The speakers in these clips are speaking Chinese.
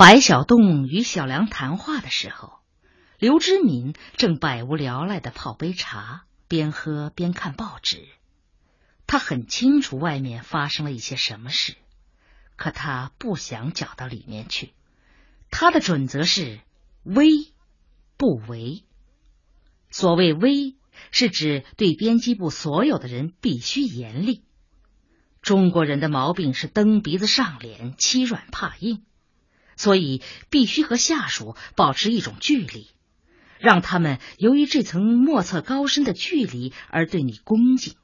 白小栋与小梁谈话的时候，刘知敏正百无聊赖的泡杯茶，边喝边看报纸。他很清楚外面发生了一些什么事，可他不想搅到里面去。他的准则是微不为。所谓微，是指对编辑部所有的人必须严厉。中国人的毛病是蹬鼻子上脸、欺软怕硬。所以必须和下属保持一种距离，让他们由于这层莫测高深的距离而对你恭敬。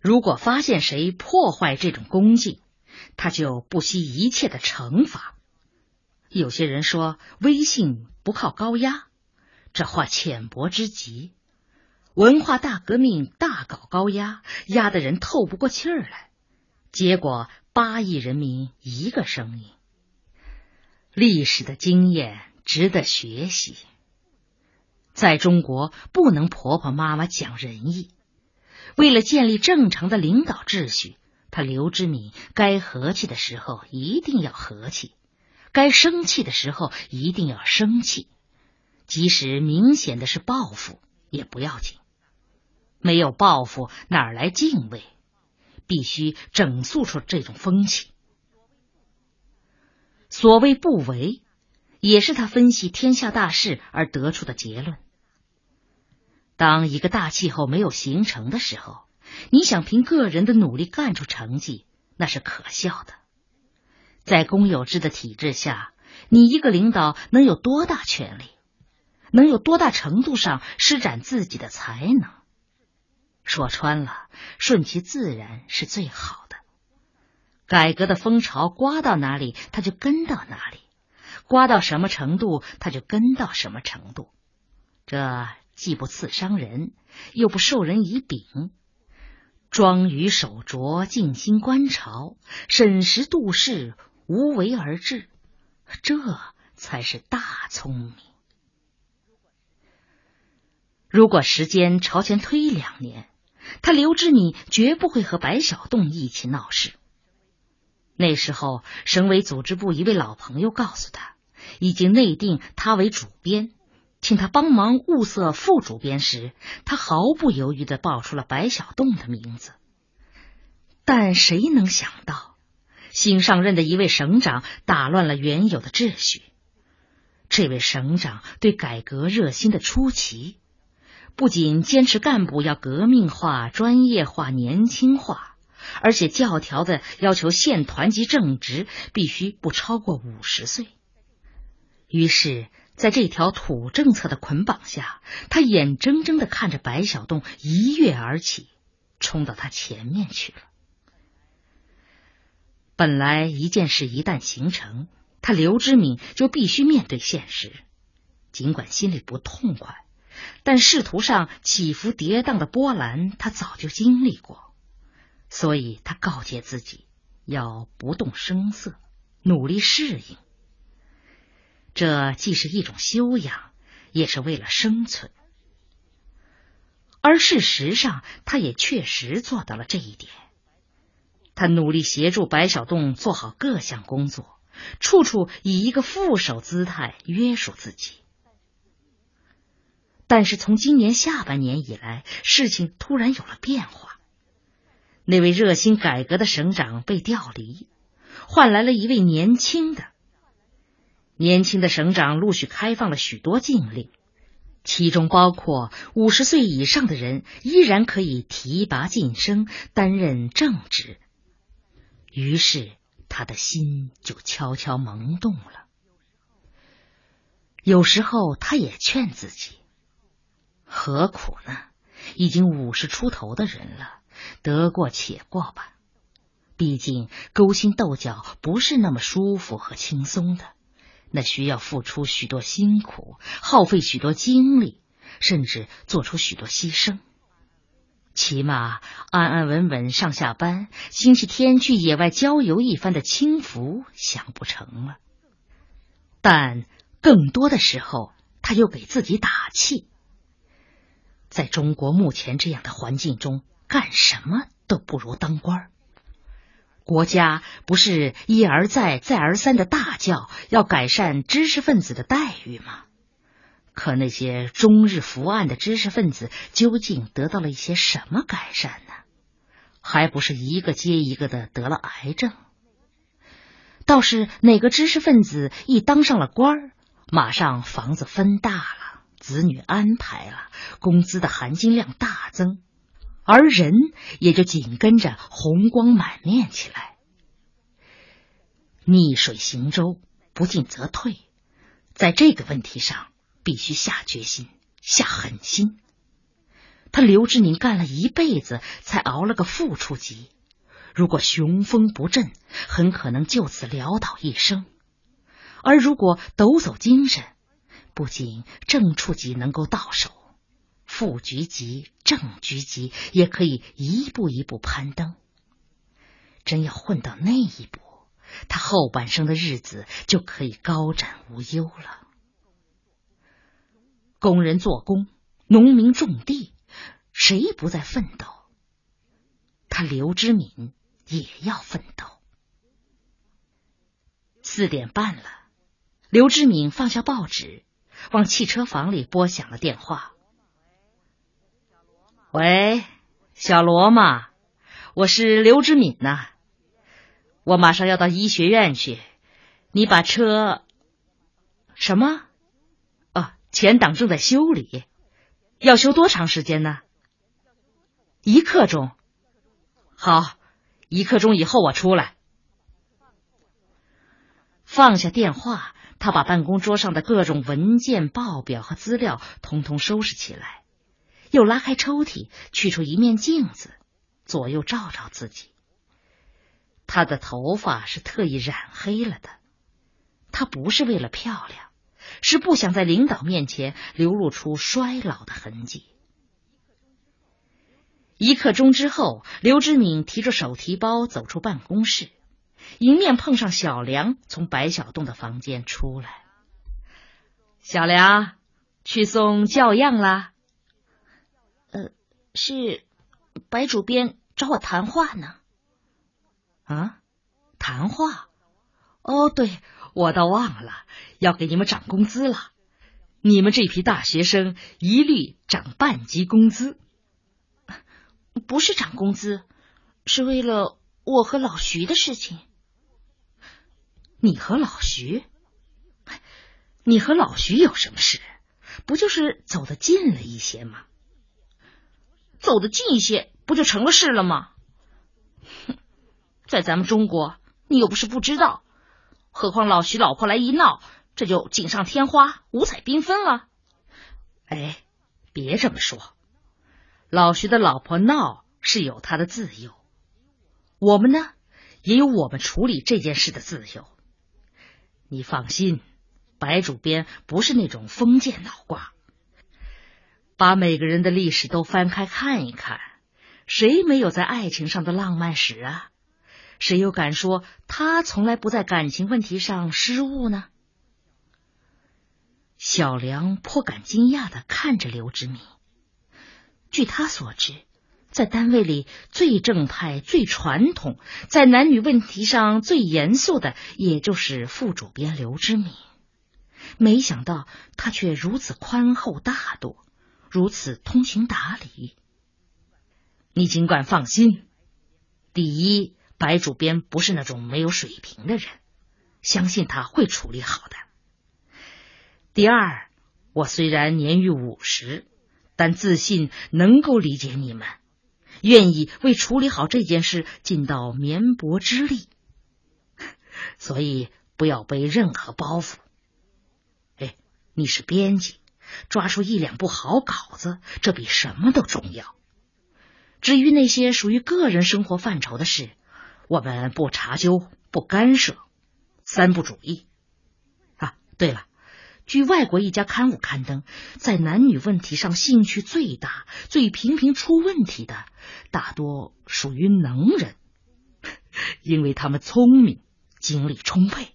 如果发现谁破坏这种恭敬，他就不惜一切的惩罚。有些人说威信不靠高压，这话浅薄之极。文化大革命大搞高压，压得人透不过气儿来，结果八亿人民一个声音。历史的经验值得学习。在中国，不能婆婆妈妈讲仁义。为了建立正常的领导秩序，他刘知敏该和气的时候一定要和气，该生气的时候一定要生气，即使明显的是报复也不要紧。没有报复，哪来敬畏？必须整肃出这种风气。所谓不为，也是他分析天下大势而得出的结论。当一个大气候没有形成的时候，你想凭个人的努力干出成绩，那是可笑的。在公有制的体制下，你一个领导能有多大权力？能有多大程度上施展自己的才能？说穿了，顺其自然是最好的。改革的风潮刮到哪里，他就跟到哪里；刮到什么程度，他就跟到什么程度。这既不刺伤人，又不受人以柄。庄于守拙，静心观潮，审时度势，无为而治，这才是大聪明。如果时间朝前推两年，他刘知敏绝不会和白小栋一起闹事。那时候，省委组织部一位老朋友告诉他，已经内定他为主编，请他帮忙物色副主编时，他毫不犹豫的报出了白小栋的名字。但谁能想到，新上任的一位省长打乱了原有的秩序。这位省长对改革热心的出奇，不仅坚持干部要革命化、专业化、年轻化。而且教条的要求，县团级正职必须不超过五十岁。于是，在这条土政策的捆绑下，他眼睁睁的看着白小栋一跃而起，冲到他前面去了。本来一件事一旦形成，他刘之敏就必须面对现实，尽管心里不痛快，但仕途上起伏跌宕的波澜，他早就经历过。所以他告诫自己要不动声色，努力适应。这既是一种修养，也是为了生存。而事实上，他也确实做到了这一点。他努力协助白小栋做好各项工作，处处以一个副手姿态约束自己。但是从今年下半年以来，事情突然有了变化。那位热心改革的省长被调离，换来了一位年轻的。年轻的省长陆续开放了许多禁令，其中包括五十岁以上的人依然可以提拔晋升，担任正职。于是他的心就悄悄萌动了。有时候他也劝自己：何苦呢？已经五十出头的人了。得过且过吧，毕竟勾心斗角不是那么舒服和轻松的，那需要付出许多辛苦，耗费许多精力，甚至做出许多牺牲。起码安安稳稳上下班，星期天去野外郊游一番的轻浮想不成了。但更多的时候，他又给自己打气，在中国目前这样的环境中。干什么都不如当官国家不是一而再、再而三的大叫要改善知识分子的待遇吗？可那些终日伏案的知识分子究竟得到了一些什么改善呢？还不是一个接一个的得了癌症。倒是哪个知识分子一当上了官儿，马上房子分大了，子女安排了，工资的含金量大增。而人也就紧跟着红光满面起来。逆水行舟，不进则退，在这个问题上必须下决心、下狠心。他刘志明干了一辈子，才熬了个副处级，如果雄风不振，很可能就此潦倒一生；而如果抖擞精神，不仅正处级能够到手。副局级、正局级也可以一步一步攀登。真要混到那一步，他后半生的日子就可以高枕无忧了。工人做工，农民种地，谁不在奋斗？他刘之敏也要奋斗。四点半了，刘之敏放下报纸，往汽车房里拨响了电话。喂，小罗嘛，我是刘之敏呐，我马上要到医学院去，你把车什么？哦，前挡正在修理，要修多长时间呢？一刻钟。好，一刻钟以后我出来。放下电话，他把办公桌上的各种文件、报表和资料通通收拾起来。又拉开抽屉，取出一面镜子，左右照照自己。他的头发是特意染黑了的，他不是为了漂亮，是不想在领导面前流露出衰老的痕迹。一刻钟之后，刘志敏提着手提包走出办公室，迎面碰上小梁从白小洞的房间出来。小梁，去送教样啦。是白主编找我谈话呢。啊，谈话？哦，对，我倒忘了要给你们涨工资了。你们这批大学生一律涨半级工资。不是涨工资，是为了我和老徐的事情。你和老徐？你和老徐有什么事？不就是走得近了一些吗？走得近一些，不就成了事了吗？哼，在咱们中国，你又不是不知道。何况老徐老婆来一闹，这就锦上添花、五彩缤纷了。哎，别这么说，老徐的老婆闹是有他的自由，我们呢也有我们处理这件事的自由。你放心，白主编不是那种封建脑瓜。把每个人的历史都翻开看一看，谁没有在爱情上的浪漫史啊？谁又敢说他从来不在感情问题上失误呢？小梁颇感惊讶的看着刘志敏。据他所知，在单位里最正派、最传统，在男女问题上最严肃的，也就是副主编刘志敏。没想到他却如此宽厚大度。如此通情达理，你尽管放心。第一，白主编不是那种没有水平的人，相信他会处理好的。第二，我虽然年逾五十，但自信能够理解你们，愿意为处理好这件事尽到绵薄之力，所以不要背任何包袱。哎，你是编辑。抓出一两部好稿子，这比什么都重要。至于那些属于个人生活范畴的事，我们不查究、不干涉，三不主义。啊，对了，据外国一家刊物刊登，在男女问题上兴趣最大、最频频出问题的，大多属于能人，因为他们聪明、精力充沛。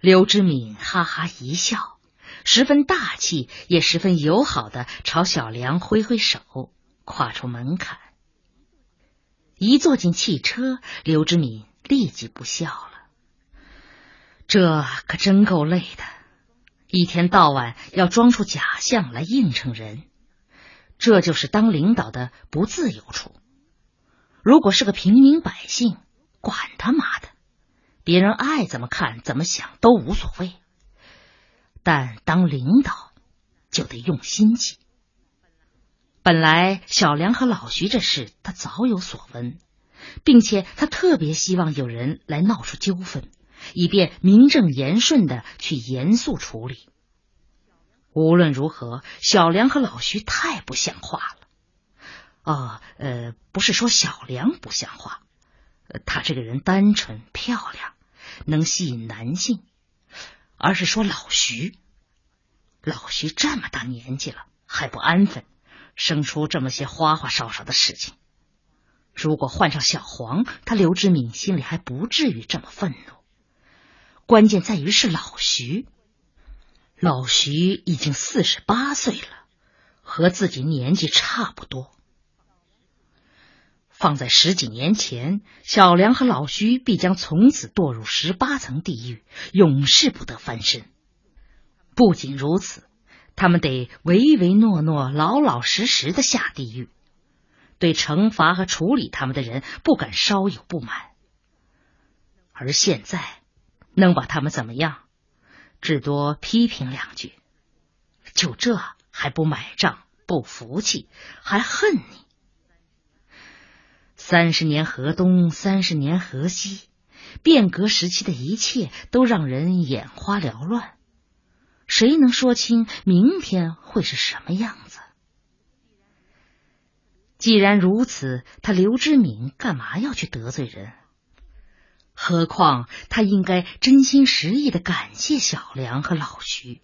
刘志敏哈哈一笑。十分大气，也十分友好的朝小梁挥挥手，跨出门槛。一坐进汽车，刘志敏立即不笑了。这可真够累的，一天到晚要装出假象来应承人，这就是当领导的不自由处。如果是个平民百姓，管他妈的，别人爱怎么看怎么想都无所谓。但当领导就得用心机。本来小梁和老徐这事他早有所闻，并且他特别希望有人来闹出纠纷，以便名正言顺的去严肃处理。无论如何，小梁和老徐太不像话了。哦，呃，不是说小梁不像话，他这个人单纯漂亮，能吸引男性，而是说老徐，老徐这么大年纪了还不安分，生出这么些花花哨哨的事情。如果换上小黄，他刘志敏心里还不至于这么愤怒。关键在于是老徐，老徐已经四十八岁了，和自己年纪差不多。放在十几年前，小梁和老徐必将从此堕入十八层地狱，永世不得翻身。不仅如此，他们得唯唯诺诺、老老实实的下地狱，对惩罚和处理他们的人不敢稍有不满。而现在，能把他们怎么样？至多批评两句，就这还不买账、不服气，还恨你。三十年河东，三十年河西，变革时期的一切都让人眼花缭乱。谁能说清明天会是什么样子？既然如此，他刘知敏干嘛要去得罪人？何况他应该真心实意的感谢小梁和老徐。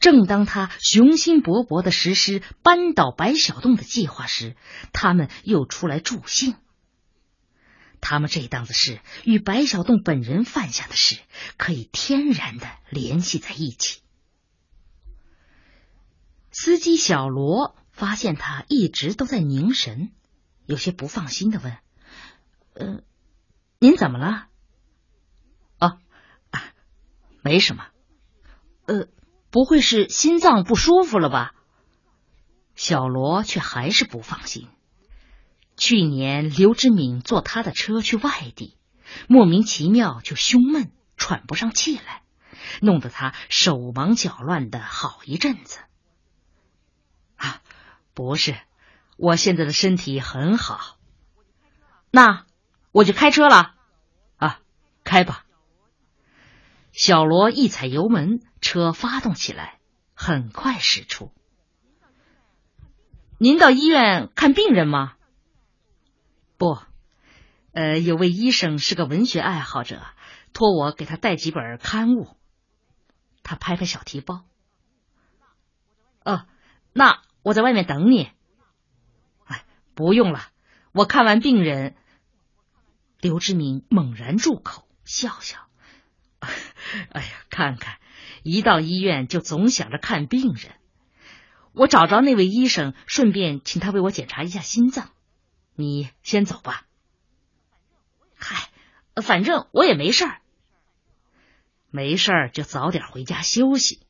正当他雄心勃勃的实施扳倒白小洞的计划时，他们又出来助兴。他们这档子事与白小洞本人犯下的事可以天然的联系在一起。司机小罗发现他一直都在凝神，有些不放心的问：“呃，您怎么了？”“哦啊，没什么。”“呃。”不会是心脏不舒服了吧？小罗却还是不放心。去年刘志敏坐他的车去外地，莫名其妙就胸闷，喘不上气来，弄得他手忙脚乱的好一阵子。啊，不是，我现在的身体很好。那我就开车了。啊，开吧。小罗一踩油门。车发动起来，很快驶出。您到医院看病人吗？不，呃，有位医生是个文学爱好者，托我给他带几本刊物。他拍拍小提包。哦，那我在外面等你。哎，不用了，我看完病人。刘志明猛然住口，笑笑。哎呀，看看。一到医院就总想着看病人，我找着那位医生，顺便请他为我检查一下心脏。你先走吧。嗨，反正我也没事儿，没事儿就早点回家休息。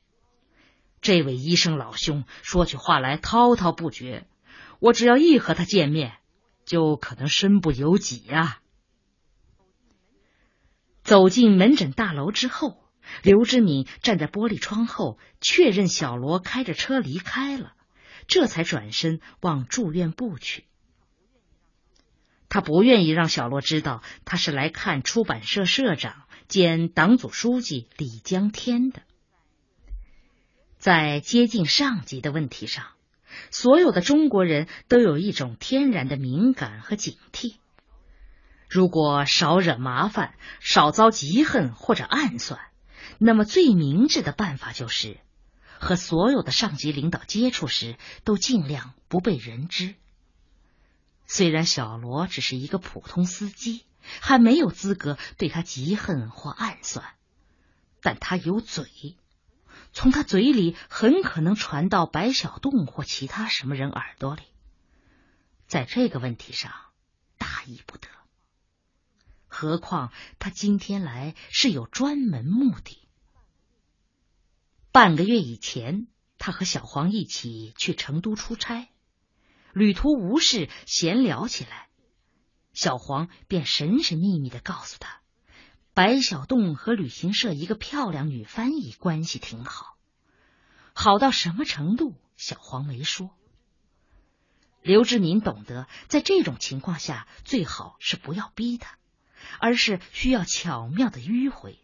这位医生老兄说起话来滔滔不绝，我只要一和他见面，就可能身不由己呀。走进门诊大楼之后。刘志敏站在玻璃窗后，确认小罗开着车离开了，这才转身往住院部去。他不愿意让小罗知道他是来看出版社社长兼党组书记李江天的。在接近上级的问题上，所有的中国人都有一种天然的敏感和警惕。如果少惹麻烦，少遭嫉恨或者暗算。那么最明智的办法就是，和所有的上级领导接触时都尽量不被人知。虽然小罗只是一个普通司机，还没有资格对他嫉恨或暗算，但他有嘴，从他嘴里很可能传到白小洞或其他什么人耳朵里。在这个问题上，大意不得。何况他今天来是有专门目的。半个月以前，他和小黄一起去成都出差，旅途无事，闲聊起来，小黄便神神秘秘的告诉他，白小洞和旅行社一个漂亮女翻译关系挺好，好到什么程度，小黄没说。刘志民懂得，在这种情况下，最好是不要逼他，而是需要巧妙的迂回。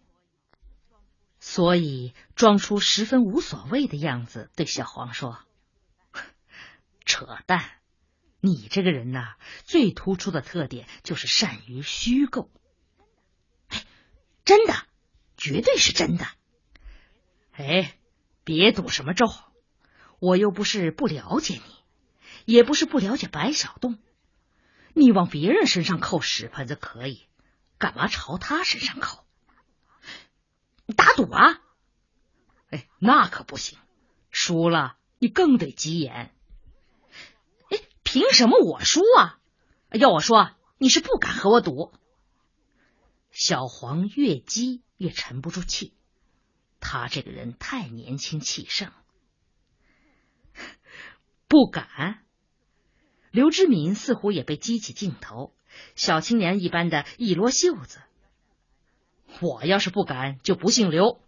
所以，装出十分无所谓的样子，对小黄说：“ 扯淡！你这个人呐，最突出的特点就是善于虚构。哎，真的，绝对是真的。哎，别赌什么咒，我又不是不了解你。”也不是不了解白小洞，你往别人身上扣屎盆子可以，干嘛朝他身上扣？打赌啊！哎，那可不行，输了你更得急眼。哎，凭什么我输啊？要我说，你是不敢和我赌。小黄越激越沉不住气，他这个人太年轻气盛，不敢。刘知敏似乎也被激起劲头，小青年一般的一摞袖子。我要是不敢，就不姓刘。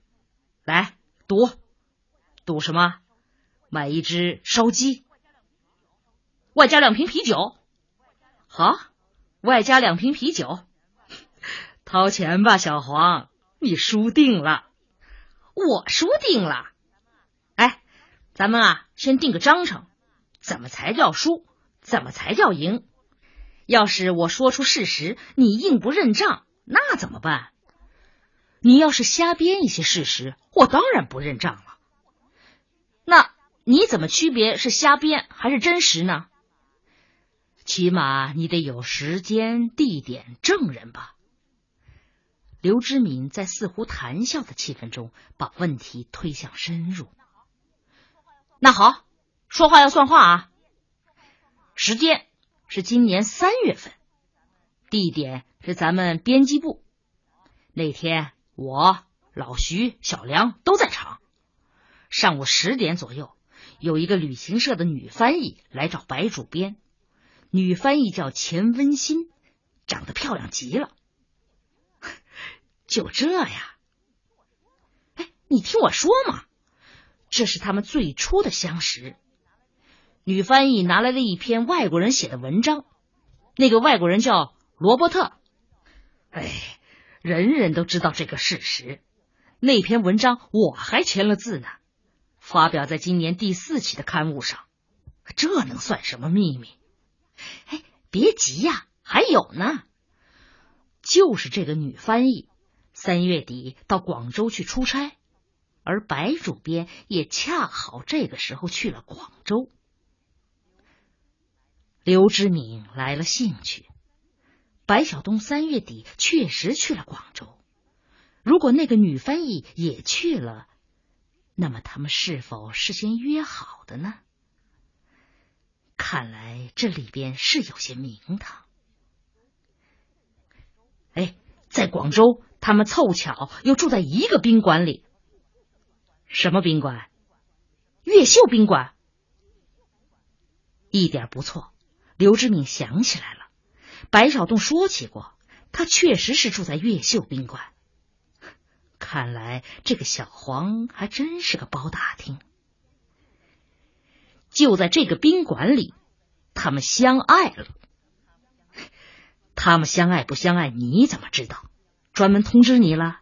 来赌，赌什么？买一只烧鸡，外加两瓶啤酒。好，外加两瓶啤酒。掏钱吧，小黄，你输定了。我输定了。哎，咱们啊，先定个章程，怎么才叫输？怎么才叫赢？要是我说出事实，你硬不认账，那怎么办？你要是瞎编一些事实，我当然不认账了。那你怎么区别是瞎编还是真实呢？起码你得有时间、地点、证人吧？刘知敏在似乎谈笑的气氛中，把问题推向深入。那好，说话要算话啊！时间是今年三月份，地点是咱们编辑部。那天我、老徐、小梁都在场。上午十点左右，有一个旅行社的女翻译来找白主编。女翻译叫钱温馨，长得漂亮极了。就这呀？哎，你听我说嘛，这是他们最初的相识。女翻译拿来了一篇外国人写的文章，那个外国人叫罗伯特。哎，人人都知道这个事实。那篇文章我还签了字呢，发表在今年第四期的刊物上。这能算什么秘密？哎，别急呀，还有呢。就是这个女翻译，三月底到广州去出差，而白主编也恰好这个时候去了广州。刘知敏来了兴趣，白晓东三月底确实去了广州。如果那个女翻译也去了，那么他们是否事先约好的呢？看来这里边是有些名堂。哎，在广州，他们凑巧又住在一个宾馆里。什么宾馆？越秀宾馆。一点不错。刘志敏想起来了，白小洞说起过，他确实是住在越秀宾馆。看来这个小黄还真是个包打听。就在这个宾馆里，他们相爱了。他们相爱不相爱，你怎么知道？专门通知你了？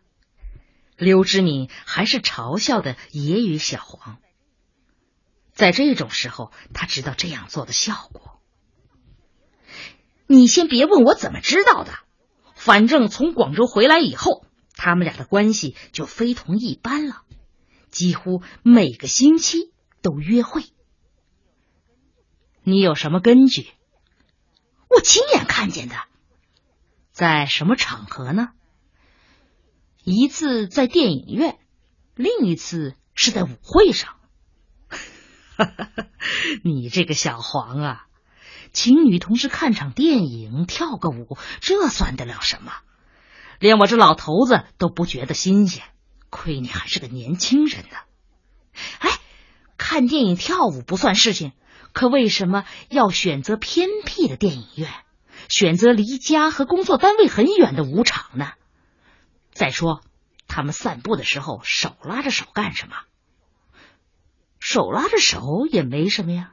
刘志敏还是嘲笑的揶揄小黄。在这种时候，他知道这样做的效果。你先别问我怎么知道的，反正从广州回来以后，他们俩的关系就非同一般了，几乎每个星期都约会。你有什么根据？我亲眼看见的。在什么场合呢？一次在电影院，另一次是在舞会上。你这个小黄啊！请女同事看场电影、跳个舞，这算得了什么？连我这老头子都不觉得新鲜，亏你还是个年轻人呢。哎，看电影、跳舞不算事情，可为什么要选择偏僻的电影院，选择离家和工作单位很远的舞场呢？再说，他们散步的时候手拉着手干什么？手拉着手也没什么呀。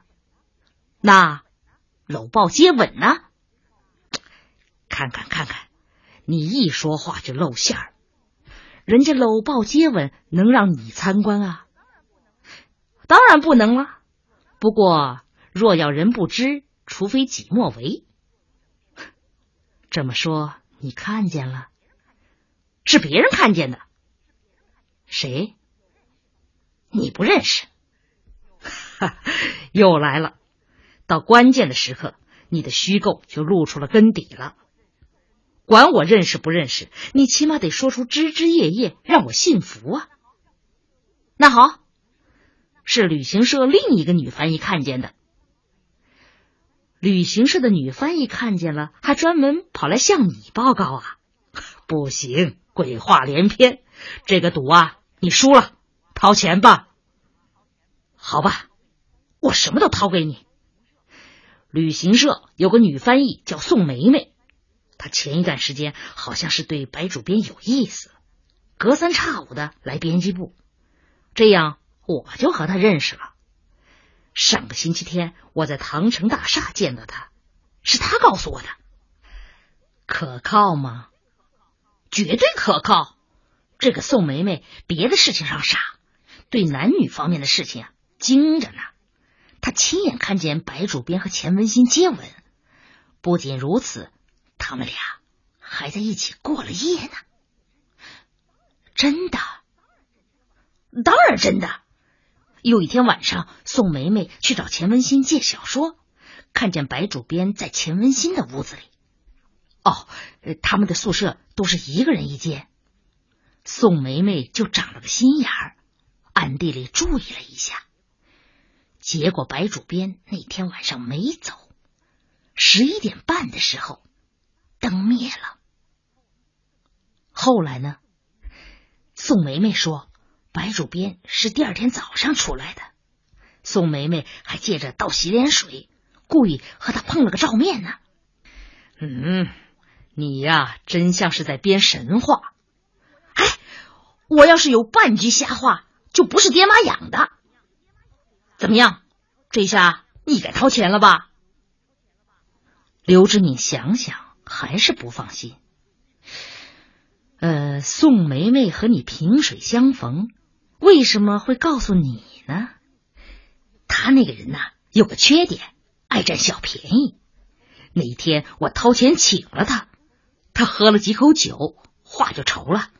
那搂抱接吻呢？看看看看。你一说话就露馅儿，人家搂抱接吻能让你参观啊？当然不能了。不过若要人不知，除非己莫为。这么说，你看见了？是别人看见的。谁？你不认识？哈，又来了。到关键的时刻，你的虚构就露出了根底了。管我认识不认识，你起码得说出枝枝叶叶，让我信服啊！那好，是旅行社另一个女翻译看见的。旅行社的女翻译看见了，还专门跑来向你报告啊？不行，鬼话连篇，这个赌啊，你输了，掏钱吧。好吧，我什么都掏给你。旅行社有个女翻译叫宋梅梅。她前一段时间好像是对白主编有意思，隔三差五的来编辑部，这样我就和她认识了。上个星期天我在唐城大厦见到她，是她告诉我的。可靠吗？绝对可靠。这个宋梅梅别的事情上傻，对男女方面的事情啊精着呢。亲眼看见白主编和钱文新接吻，不仅如此。他们俩还在一起过了夜呢，真的，当然真的。有一天晚上，宋梅梅去找钱文新借小说，看见白主编在钱文新的屋子里。哦，他们的宿舍都是一个人一间。宋梅梅就长了个心眼儿，暗地里注意了一下。结果白主编那天晚上没走，十一点半的时候。灯灭了。后来呢？宋梅梅说，白主编是第二天早上出来的。宋梅梅还借着倒洗脸水，故意和他碰了个照面呢。嗯，你呀，真像是在编神话。哎，我要是有半句瞎话，就不是爹妈养的。怎么样？这下你该掏钱了吧？刘志敏想想。还是不放心。呃，宋梅梅和你萍水相逢，为什么会告诉你呢？他那个人呐，有个缺点，爱占小便宜。那一天我掏钱请了他，他喝了几口酒，话就稠了。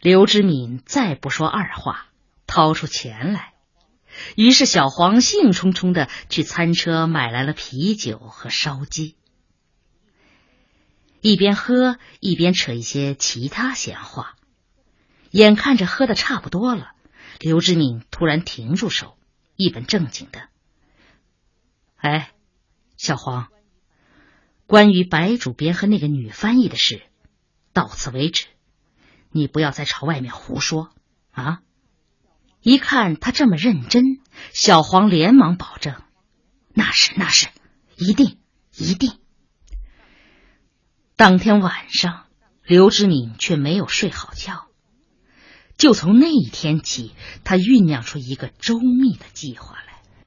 刘知敏再不说二话，掏出钱来。于是小黄兴冲冲的去餐车买来了啤酒和烧鸡。一边喝一边扯一些其他闲话，眼看着喝的差不多了，刘志敏突然停住手，一本正经的：“哎，小黄，关于白主编和那个女翻译的事，到此为止，你不要再朝外面胡说啊！”一看他这么认真，小黄连忙保证：“那是那是，一定一定。”当天晚上，刘志敏却没有睡好觉。就从那一天起，他酝酿出一个周密的计划来。